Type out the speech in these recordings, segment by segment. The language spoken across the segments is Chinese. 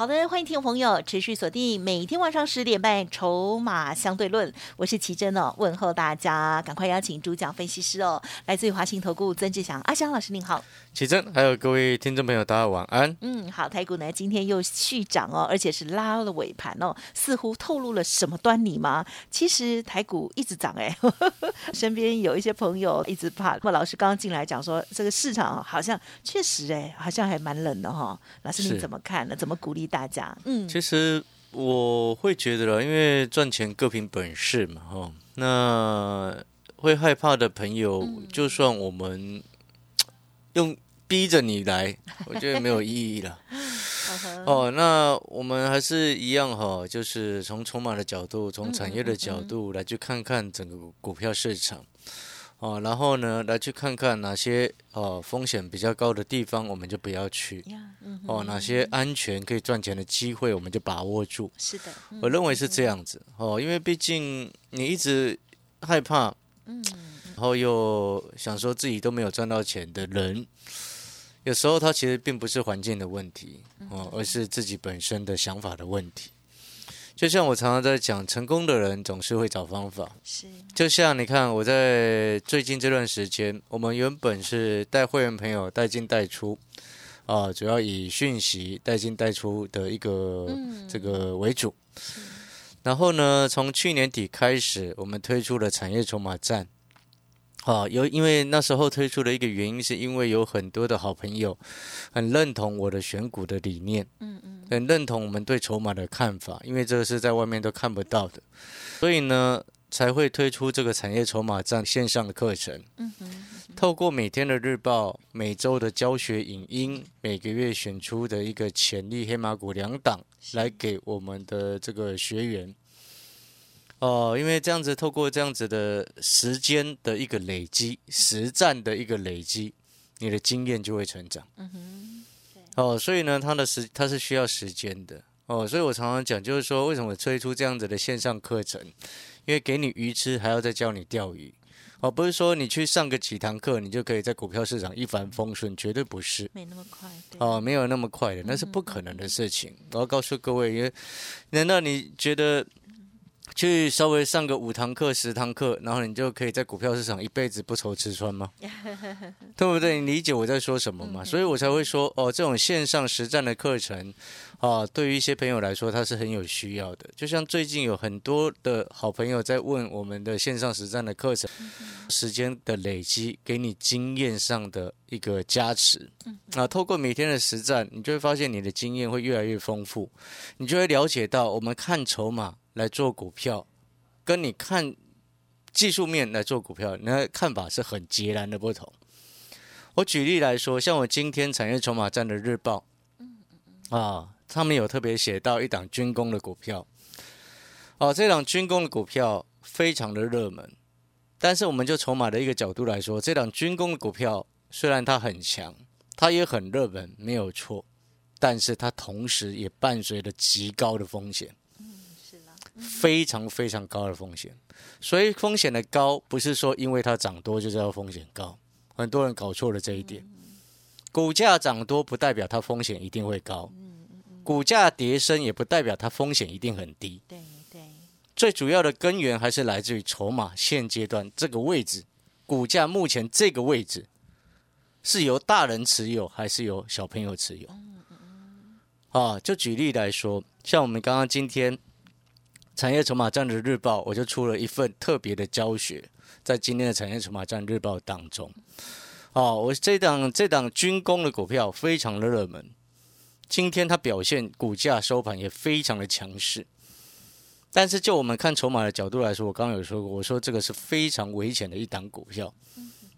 好的，欢迎听众朋友持续锁定每天晚上十点半《筹码相对论》，我是奇珍哦，问候大家，赶快邀请主讲分析师哦，来自于华信投顾曾志祥阿祥老师您好，奇珍，还有各位听众朋友，大家晚安。嗯，好，台股呢今天又续涨哦，而且是拉了尾盘哦，似乎透露了什么端倪吗？其实台股一直涨哎，身边有一些朋友一直怕，莫老师刚刚进来讲说，这个市场好像确实哎，好像还蛮冷的哈，老师你怎么看呢？怎么鼓励？大家，嗯，其实我会觉得了，因为赚钱各凭本事嘛，哈。那会害怕的朋友，就算我们用逼着你来，我觉得没有意义了。哦，那我们还是一样哈，就是从筹码的角度，从产业的角度来去看看整个股票市场。哦，然后呢，来去看看哪些哦风险比较高的地方，我们就不要去。哦，哪些安全可以赚钱的机会，我们就把握住。是的，我认为是这样子。哦，因为毕竟你一直害怕，嗯，然后又想说自己都没有赚到钱的人，有时候他其实并不是环境的问题，哦，而是自己本身的想法的问题。就像我常常在讲，成功的人总是会找方法。是，就像你看，我在最近这段时间，我们原本是带会员朋友带进带出，啊，主要以讯息带进带出的一个这个为主。然后呢，从去年底开始，我们推出了产业筹码站。啊，有因为那时候推出的一个原因，是因为有很多的好朋友很认同我的选股的理念，嗯嗯，很认同我们对筹码的看法，因为这个是在外面都看不到的，所以呢才会推出这个产业筹码站线上的课程，嗯哼，透过每天的日报、每周的教学影音、每个月选出的一个潜力黑马股两档，来给我们的这个学员。哦，因为这样子，透过这样子的时间的一个累积，实战的一个累积，你的经验就会成长。嗯哼，哦，所以呢，它的时它是需要时间的。哦，所以我常常讲，就是说，为什么推出这样子的线上课程？因为给你鱼吃，还要再教你钓鱼。哦，不是说你去上个几堂课，你就可以在股票市场一帆风顺，绝对不是。没那么快。哦，没有那么快的，那是不可能的事情。我要告诉各位，因为难道你觉得？去稍微上个五堂课、十堂课，然后你就可以在股票市场一辈子不愁吃穿吗？对不对？你理解我在说什么吗？所以我才会说，哦，这种线上实战的课程，啊，对于一些朋友来说，它是很有需要的。就像最近有很多的好朋友在问我们的线上实战的课程，时间的累积，给你经验上的一个加持。啊，透过每天的实战，你就会发现你的经验会越来越丰富，你就会了解到我们看筹码。来做股票，跟你看技术面来做股票，你的看法是很截然的不同。我举例来说，像我今天产业筹码站的日报，啊，他们有特别写到一档军工的股票，哦，这档军工的股票非常的热门，但是我们就筹码的一个角度来说，这档军工的股票虽然它很强，它也很热门，没有错，但是它同时也伴随着极高的风险。非常非常高的风险，所以风险的高不是说因为它涨多就叫风险高，很多人搞错了这一点。股价涨多不代表它风险一定会高，股价跌升也不代表它风险一定很低。最主要的根源还是来自于筹码现阶段这个位置，股价目前这个位置是由大人持有还是由小朋友持有？啊，就举例来说，像我们刚刚今天。产业筹码站的日报，我就出了一份特别的教学，在今天的产业筹码站日报当中。哦，我这档这档军工的股票非常的热门，今天它表现股价收盘也非常的强势。但是就我们看筹码的角度来说，我刚刚有说过，我说这个是非常危险的一档股票，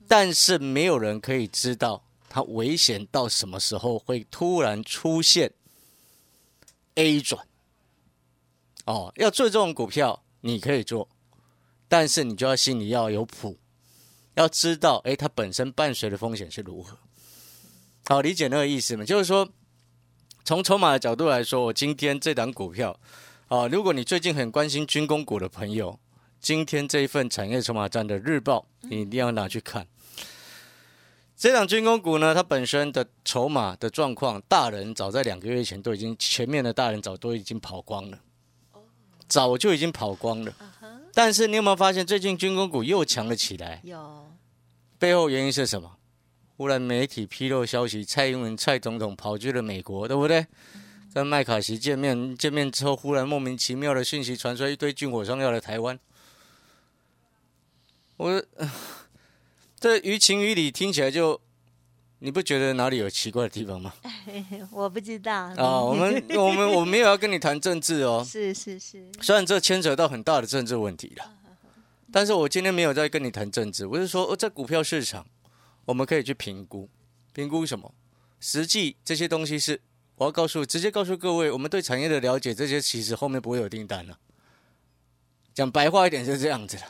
但是没有人可以知道它危险到什么时候会突然出现 A 转。哦，要做这种股票，你可以做，但是你就要心里要有谱，要知道，哎，它本身伴随的风险是如何。好，理解那个意思吗？就是说，从筹码的角度来说，我今天这档股票，啊，如果你最近很关心军工股的朋友，今天这一份产业筹码站的日报，你一定要拿去看。这档军工股呢，它本身的筹码的状况，大人早在两个月前都已经，前面的大人早都已经跑光了，早就已经跑光了。但是你有没有发现，最近军工股又强了起来？有背后原因是什么？忽然媒体披露消息，蔡英文蔡总统跑去了美国，对不对？跟麦卡锡见面，见面之后，忽然莫名其妙的讯息传出，一堆军火商要来台湾。我 这于情于理听起来就，你不觉得哪里有奇怪的地方吗？我不知道啊，我们我们我没有要跟你谈政治哦，是是是，虽然这牵扯到很大的政治问题了，但是我今天没有在跟你谈政治，我是说，在股票市场，我们可以去评估，评估什么？实际这些东西是我要告诉，直接告诉各位，我们对产业的了解，这些其实后面不会有订单了。讲白话一点就是这样子的，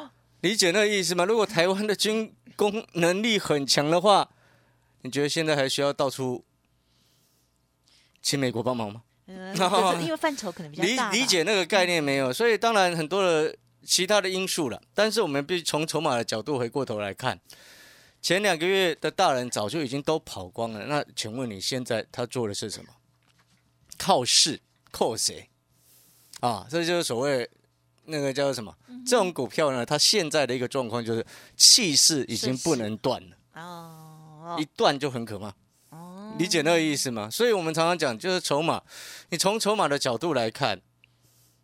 理解那个意思吗？如果台湾的军工能力很强的话，你觉得现在还需要到处请美国帮忙吗？嗯，就是因为范畴可能比较理大理，理解那个概念没有，所以当然很多的其他的因素了。但是我们必须从筹码的角度回过头来看，前两个月的大人早就已经都跑光了。那请问你现在他做的是什么？靠势靠谁？啊，这就是所谓那个叫做什么？这种股票呢，它现在的一个状况就是气势已经不能断了，哦一断就很可怕。哦，理解那个意思吗？所以我们常常讲，就是筹码，你从筹码的角度来看，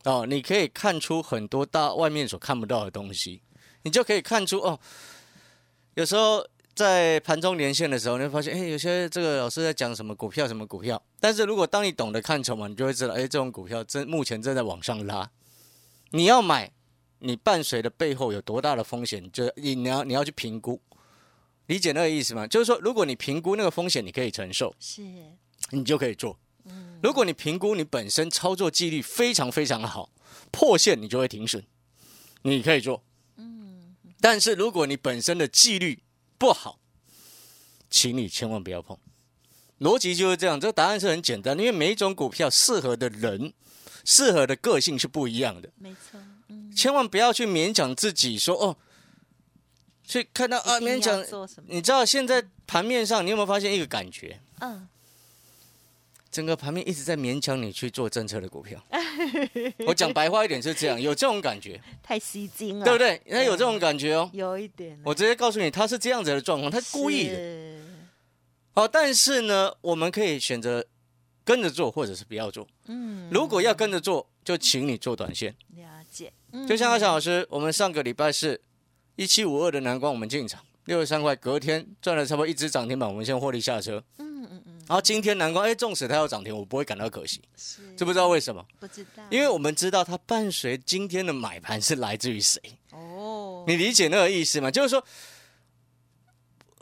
哦，你可以看出很多大外面所看不到的东西，你就可以看出哦，有时候在盘中连线的时候，你会发现，哎，有些这个老师在讲什么股票，什么股票，但是如果当你懂得看筹码，你就会知道，哎，这种股票正目前正在往上拉，你要买，你伴随的背后有多大的风险，就你你要你要去评估。理解那个意思吗？就是说，如果你评估那个风险，你可以承受，是你就可以做。如果你评估你本身操作纪律非常非常好，破线你就会停损，你可以做。但是如果你本身的纪律不好，请你千万不要碰。逻辑就是这样，这个答案是很简单，因为每一种股票适合的人、适合的个性是不一样的。没错，嗯，千万不要去勉强自己说哦，去看到啊勉强。你知道现在盘面上，你有没有发现一个感觉？嗯，整个盘面一直在勉强你去做政策的股票。我讲白话一点是这样，有这种感觉，太吸睛了，对不？对？他有这种感觉哦。有一点，我直接告诉你，他是这样子的状况，他故意的。的，好，但是呢，我们可以选择跟着做，或者是不要做。嗯，如果要跟着做，就请你做短线。了解，嗯就像阿翔老师，我们上个礼拜是一七五二的南光，我们进场六十三块，隔天赚了差不多一只涨停板，我们先获利下车。嗯嗯嗯，然后今天南光，哎，纵使它要涨停，我不会感到可惜，是知不知道为什么？不知道，因为我们知道它伴随今天的买盘是来自于谁，哦，你理解那个意思吗？就是说，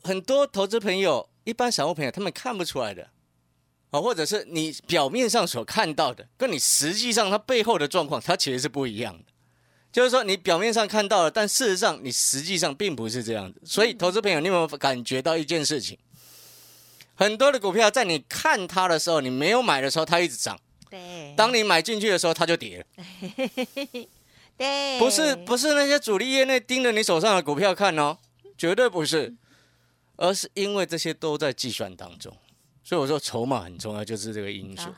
很多投资朋友、一般散户朋友，他们看不出来的，啊，或者是你表面上所看到的，跟你实际上它背后的状况，它其实是不一样的。就是说，你表面上看到了，但事实上你实际上并不是这样子。所以，投资朋友，你有没有感觉到一件事情？很多的股票在你看它的时候，你没有买的时候，它一直涨；对，当你买进去的时候，它就跌了。对，不是不是那些主力业内盯着你手上的股票看哦，绝对不是，而是因为这些都在计算当中。所以我说筹码很重要，就是这个因素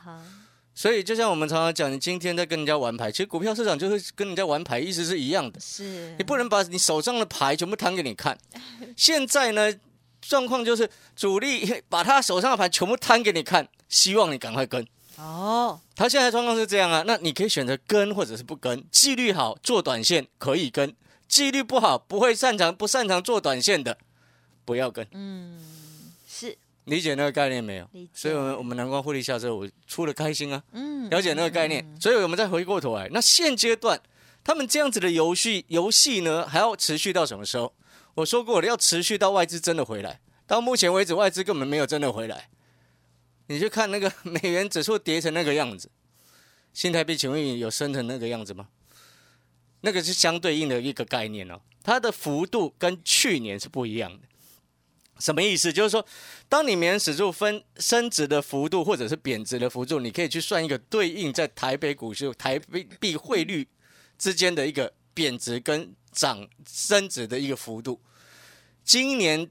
所以就像我们常常讲，你今天在跟人家玩牌，其实股票市场就是跟人家玩牌，意思是一样的。是你不能把你手上的牌全部摊给你看。现在呢，状况就是主力把他手上的牌全部摊给你看，希望你赶快跟。哦，他现在状况是这样啊，那你可以选择跟或者是不跟，纪律好做短线可以跟，纪律不好不会擅长不擅长做短线的，不要跟。嗯，是，理解那个概念没有？所以我们我们南光获利下车，我出了开心啊，嗯，了解那个概念。所以我们再回过头来，那现阶段他们这样子的游戏游戏呢，还要持续到什么时候？我说过了，要持续到外资真的回来。到目前为止，外资根本没有真的回来。你去看那个 美元指数跌成那个样子，新台币请问有升成那个样子吗？那个是相对应的一个概念哦。它的幅度跟去年是不一样的。什么意思？就是说，当你美元指数分升值的幅度或者是贬值的幅度，你可以去算一个对应在台北股市台币汇率之间的一个贬值跟涨升值的一个幅度。今年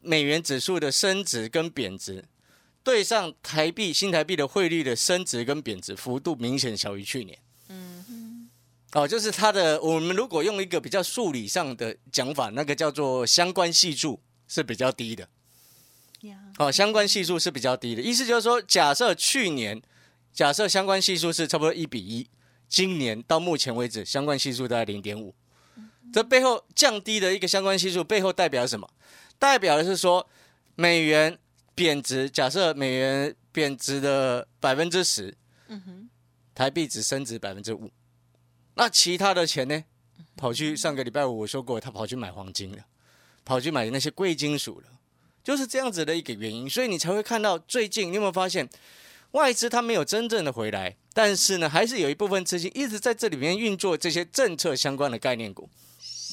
美元指数的升值跟贬值，对上台币新台币的汇率的升值跟贬值幅度明显小于去年。嗯哦，就是它的，我们如果用一个比较数理上的讲法，那个叫做相关系数。是比较低的，哦，相关系数是比较低的。意思就是说，假设去年假设相关系数是差不多一比一，今年到目前为止相关系数大概零点五，这背后降低的一个相关系数背后代表什么？代表的是说美元贬值，假设美元贬值的百分之十，嗯哼，台币只升值百分之五，那其他的钱呢？跑去上个礼拜五我说过，他跑去买黄金了。跑去买那些贵金属了，就是这样子的一个原因，所以你才会看到最近，你有没有发现外资它没有真正的回来，但是呢，还是有一部分资金一直在这里面运作这些政策相关的概念股。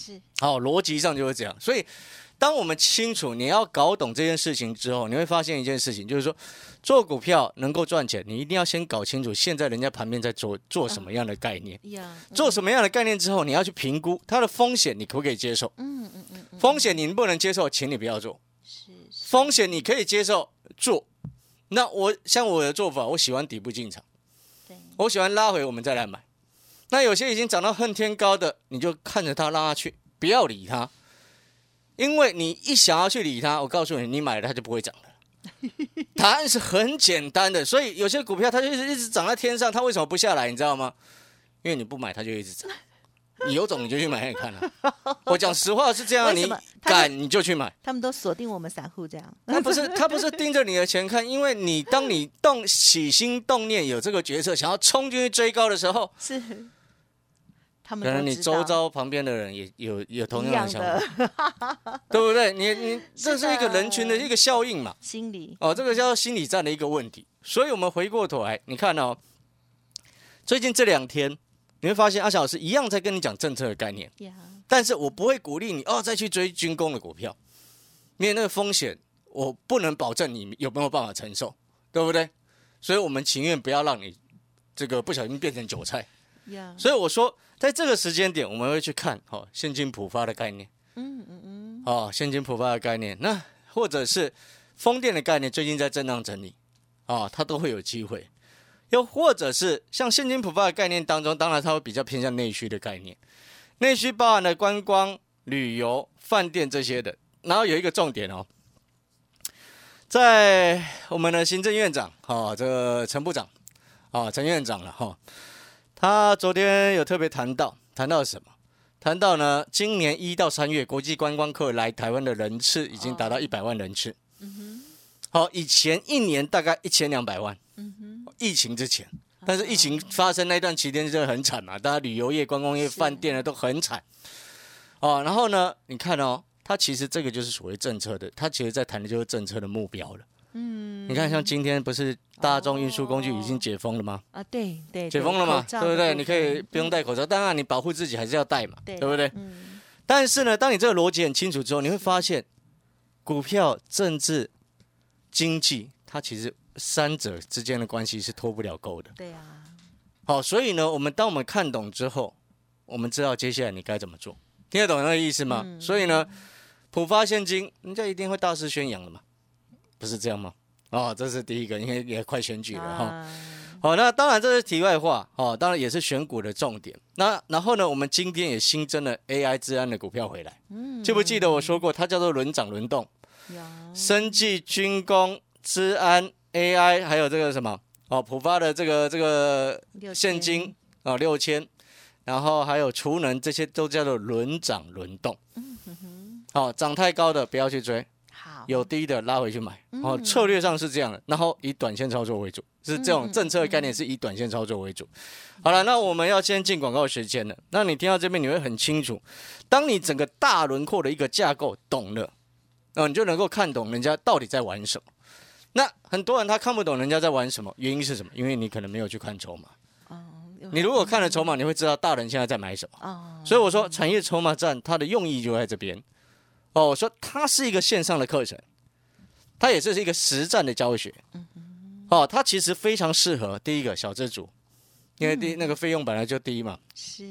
是，好，逻辑上就是这样。所以，当我们清楚你要搞懂这件事情之后，你会发现一件事情，就是说做股票能够赚钱，你一定要先搞清楚现在人家盘面在做做什么样的概念，做什么样的概念之后，你要去评估它的风险，你可不可以接受？嗯嗯嗯。风险你不能接受，请你不要做。是风险你可以接受做，那我像我的做法，我喜欢底部进场，对，我喜欢拉回我们再来买。那有些已经涨到恨天高的，你就看着它拉他去，不要理它，因为你一想要去理它，我告诉你，你买了它就不会涨了。答案是很简单的，所以有些股票它就一直一直涨在天上，它为什么不下来？你知道吗？因为你不买，它就一直涨。你有种你就去买，看看了。我讲实话是这样，你敢你就去买。他们都锁定我们散户这样。他不是他不是盯着你的钱看，因为你当你动起心动念有这个决策，想要冲进去追高的时候，是他们可能你周遭旁边的人也有有同样的想法，对不对？你你这是一个人群的一个效应嘛？心理哦，这个叫心理战的一个问题。所以我们回过头来，你看哦，最近这两天。你会发现阿小老师一样在跟你讲政策的概念，但是我不会鼓励你哦再去追军工的股票，因为那个风险我不能保证你有没有办法承受，对不对？所以我们情愿不要让你这个不小心变成韭菜。所以我说，在这个时间点，我们会去看哦现金普发的概念，嗯嗯嗯，哦现金普发的概念，那或者是风电的概念，最近在震荡整理，啊，它都会有机会。又或者是像现金普发的概念当中，当然它会比较偏向内需的概念，内需包含了观光、旅游、饭店这些的。然后有一个重点哦，在我们的行政院长哈，这个陈部长啊，陈院长了哈，他昨天有特别谈到，谈到什么？谈到呢，今年一到三月，国际观光客来台湾的人次已经达到一百万人次。嗯哼。好，以前一年大概一千两百万。嗯哼。疫情之前，但是疫情发生那段期间真的很惨嘛，大家旅游业、观光业、饭店呢都很惨哦。然后呢，你看哦，他其实这个就是所谓政策的，他其实在谈的就是政策的目标了。嗯，你看像今天不是大众运输工具已经解封了吗？啊，对对，解封了嘛，对不对？你可以不用戴口罩，当然你保护自己还是要戴嘛，对不对？嗯。但是呢，当你这个逻辑很清楚之后，你会发现，股票、政治、经济，它其实。三者之间的关系是脱不了钩的。对啊。好，所以呢，我们当我们看懂之后，我们知道接下来你该怎么做，听得懂那个意思吗？所以呢，普发现金，人家一定会大肆宣扬的嘛，不是这样吗？哦，这是第一个，因为也快选举了哈。好，那当然这是题外话哦，当然也是选股的重点。那然后呢，我们今天也新增了 AI 治安的股票回来。嗯。记不记得我说过，它叫做轮涨轮动。生技、军工、治安。AI 还有这个什么哦，浦发的这个这个现金啊六千，然后还有储能这些都叫做轮涨轮动。嗯哼哼。好，涨太高的不要去追，好，有低的拉回去买。哦，策略上是这样的，然后以短线操作为主，是这种政策概念是以短线操作为主。好了，那我们要先进广告时间了。那你听到这边你会很清楚，当你整个大轮廓的一个架构懂了，哦，你就能够看懂人家到底在玩什么。那很多人他看不懂人家在玩什么，原因是什么？因为你可能没有去看筹码。哦，你如果看了筹码，你会知道大人现在在买什么。哦，所以我说，产业筹码战它的用意就在这边。哦，我说它是一个线上的课程，它也是一个实战的教学。哦，它其实非常适合第一个小资主，因为第那个费用本来就低嘛，是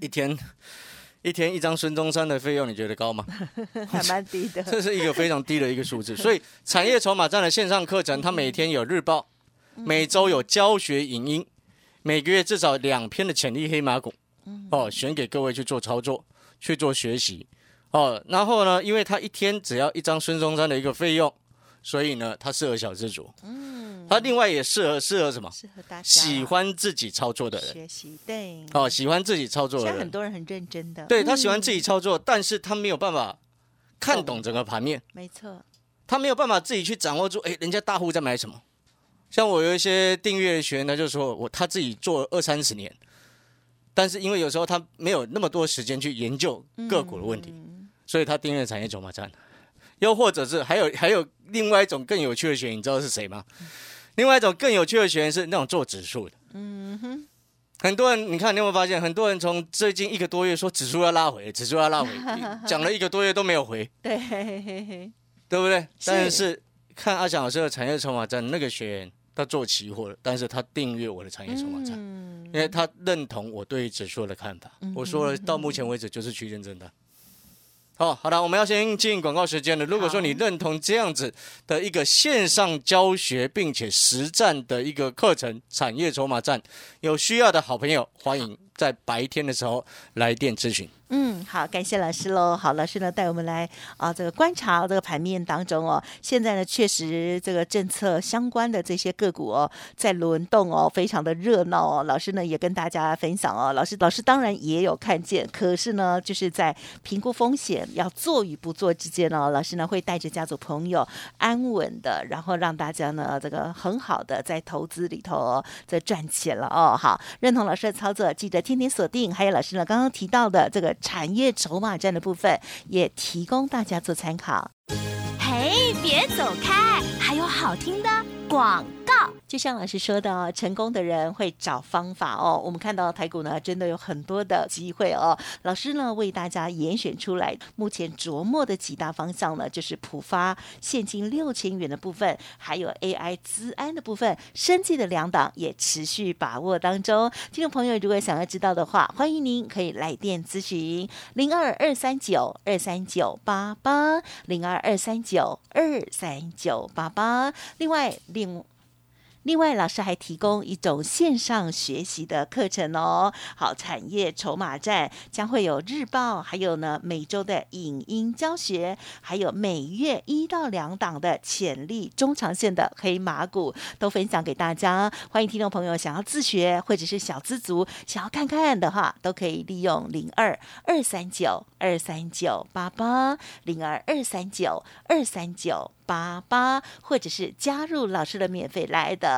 一天一天一张孙中山的费用，你觉得高吗？还蛮低的，这是一个非常低的一个数字。所以产业筹码站的线上课程，它每天有日报，每周有教学影音，每个月至少两篇的潜力黑马股，哦，选给各位去做操作，去做学习。哦，然后呢，因为他一天只要一张孙中山的一个费用，所以呢，他适合小资主。嗯，他另外也适合适合什么？适合大家喜欢自己操作的人。学习，对，哦，喜欢自己操作现在很。多人很认真的，对他喜欢自己，操作，但是他没有办法看懂整个盘面。没错，他没有办法自己去掌握住，哎，人家大户在买什么。像我有一些订阅的学员，他就说我他自己做了二三十年，但是因为有时候他没有那么多时间去研究个股的问题，所以他订阅产业筹码站。又或者是还有还有另外一种更有趣的学员，你知道是谁吗？另外一种更有趣的学员是那种做指数的。嗯哼，很多人你看你有没有发现，很多人从最近一个多月说指数要拉回，指数要拉回，讲了一个多月都没有回。对，对不对？是但是看阿翔老师的产业筹码站，那个学员他做期货的，但是他订阅我的产业筹码站，嗯，因为他认同我对指数的看法。我说了，到目前为止就是区间震荡。好，好的，我们要先进广告时间了。如果说你认同这样子的一个线上教学并且实战的一个课程——产业筹码站，有需要的好朋友，欢迎在白天的时候来电咨询。嗯，好，感谢老师喽。好，老师呢带我们来啊，这个观察这个盘面当中哦，现在呢确实这个政策相关的这些个股哦，在轮动哦，非常的热闹哦。老师呢也跟大家分享哦，老师老师当然也有看见，可是呢就是在评估风险要做与不做之间呢，老师呢会带着家族朋友安稳的，然后让大家呢这个很好的在投资里头哦，这赚钱了哦。好，认同老师的操作，记得天天锁定。还有老师呢刚刚提到的这个产业筹码战的部分，也提供大家做参考。嘿，别走开，还有好听的广告。就像老师说的，成功的人会找方法哦。我们看到台股呢，真的有很多的机会哦。老师呢为大家严选出来，目前琢磨的几大方向呢，就是普发现金六千元的部分，还有 AI 资安的部分，生计的两档也持续把握当中。听众朋友，如果想要知道的话，欢迎您可以来电咨询零二二三九二三九八八零二二三九二三九八八。另外，另另外，老师还提供一种线上学习的课程哦。好，产业筹码站将会有日报，还有呢每周的影音教学，还有每月一到两档的潜力中长线的黑马股都分享给大家。欢迎听众朋友想要自学或者是小资族想要看看的话，都可以利用零二二三九二三九八八零二二三九二三九。八八，或者是加入老师的免费来的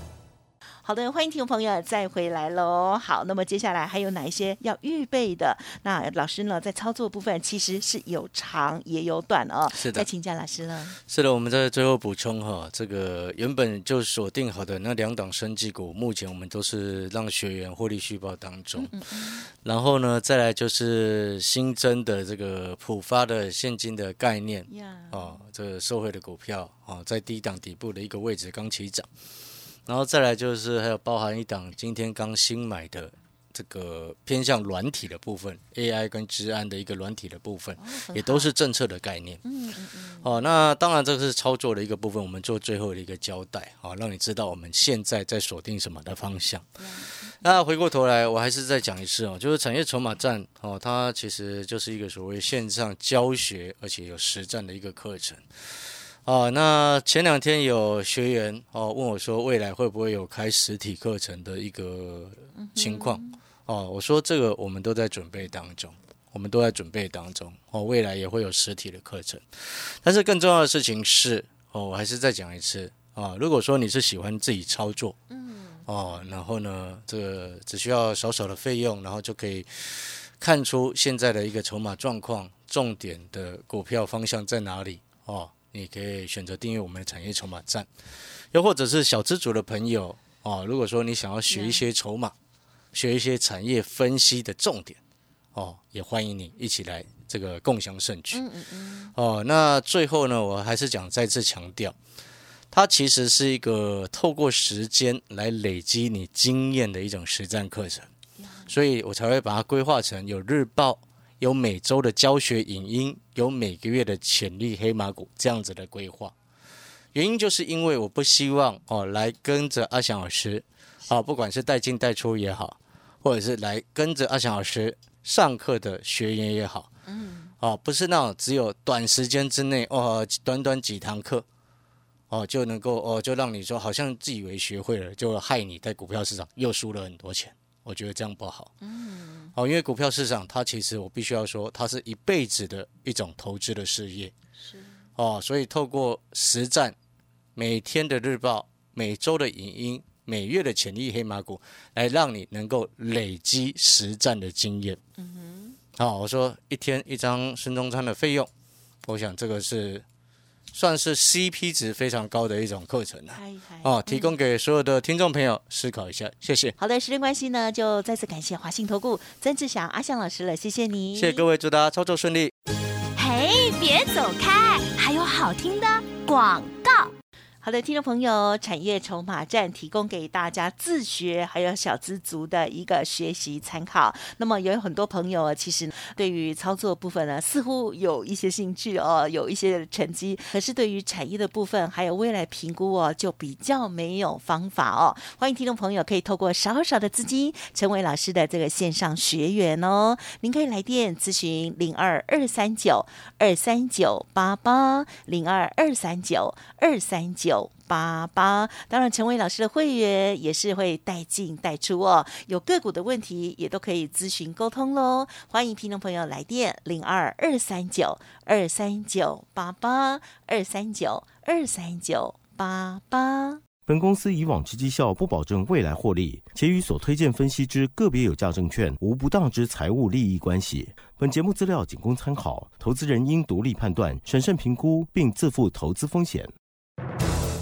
好的，欢迎听众朋友再回来喽。好，那么接下来还有哪一些要预备的？那老师呢，在操作部分其实是有长也有短哦。是的再请教老师了。是的，我们在最后补充哈，这个原本就锁定好的那两档生技股，目前我们都是让学员获利续报当中。然后呢，再来就是新增的这个浦发的现金的概念呀，哦，这个受惠的股票哦，在低档底部的一个位置刚起涨，然后再来就是还有包含一档今天刚新买的。这个偏向软体的部分，AI 跟治安的一个软体的部分，也都是政策的概念。嗯嗯嗯，哦，那当然这个是操作的一个部分，我们做最后的一个交代，好、让你知道我们现在在锁定什么的方向。那回过头来，我还是再讲一次哦，就是产业筹码战哦，它其实就是一个所谓线上教学，而且有实战的一个课程。啊，那前两天有学员哦问我说，未来会不会有开实体课程的一个情况？哦，我说这个我们都在准备当中，我们都在准备当中。哦，未来也会有实体的课程，但是更重要的事情是，哦，我还是再讲一次啊，如果说你是喜欢自己操作，嗯，哦，然后呢，这个只需要少少的费用，然后就可以看出现在的一个筹码状况，重点的股票方向在哪里？哦。你可以选择订阅我们的产业筹码站，又或者是小资主的朋友哦。如果说你想要学一些筹码，学一些产业分析的重点哦，也欢迎你一起来这个共享盛举。嗯嗯嗯。哦，那最后呢，我还是想再次强调，它其实是一个透过时间来累积你经验的一种实战课程，所以我才会把它规划成有日报。有每周的教学影音，有每个月的潜力黑马股这样子的规划，原因就是因为我不希望哦来跟着阿翔老师，啊不管是带进带出也好，或者是来跟着阿翔老师上课的学员也好，嗯，哦不是那种只有短时间之内哦短短几堂课，哦就能够哦就让你说好像自以为学会了，就害你在股票市场又输了很多钱。我觉得这样不好。嗯，哦，因为股票市场它其实我必须要说，它是一辈子的一种投资的事业。是。哦，所以透过实战，每天的日报、每周的影音、每月的潜力黑马股，来让你能够累积实战的经验。嗯哼。好，我说一天一张孙中山的费用，我想这个是。算是 CP 值非常高的一种课程了，哦，提供给所有的听众朋友思考一下，谢谢。好的，时间关系呢，就再次感谢华信投顾曾志祥阿祥老师了，谢谢你，谢谢各位，祝大家操作顺利。嘿，别走开，还有好听的广告。好的，听众朋友，产业筹码站提供给大家自学还有小资族的一个学习参考。那么也有很多朋友其实对于操作部分呢，似乎有一些兴趣哦，有一些成绩，可是对于产业的部分还有未来评估哦，就比较没有方法哦。欢迎听众朋友可以透过少少的资金成为老师的这个线上学员哦。您可以来电咨询零二二三九二三九八八零二二三九二三九。九八八，当然成为老师的会员也是会带进带出哦。有个股的问题也都可以咨询沟通喽。欢迎听众朋友来电零二二三九二三九八八二三九二三九八八。本公司以往之绩效不保证未来获利，且与所推荐分析之个别有价证券无不当之财务利益关系。本节目资料仅供参考，投资人应独立判断、审慎评估，并自负投资风险。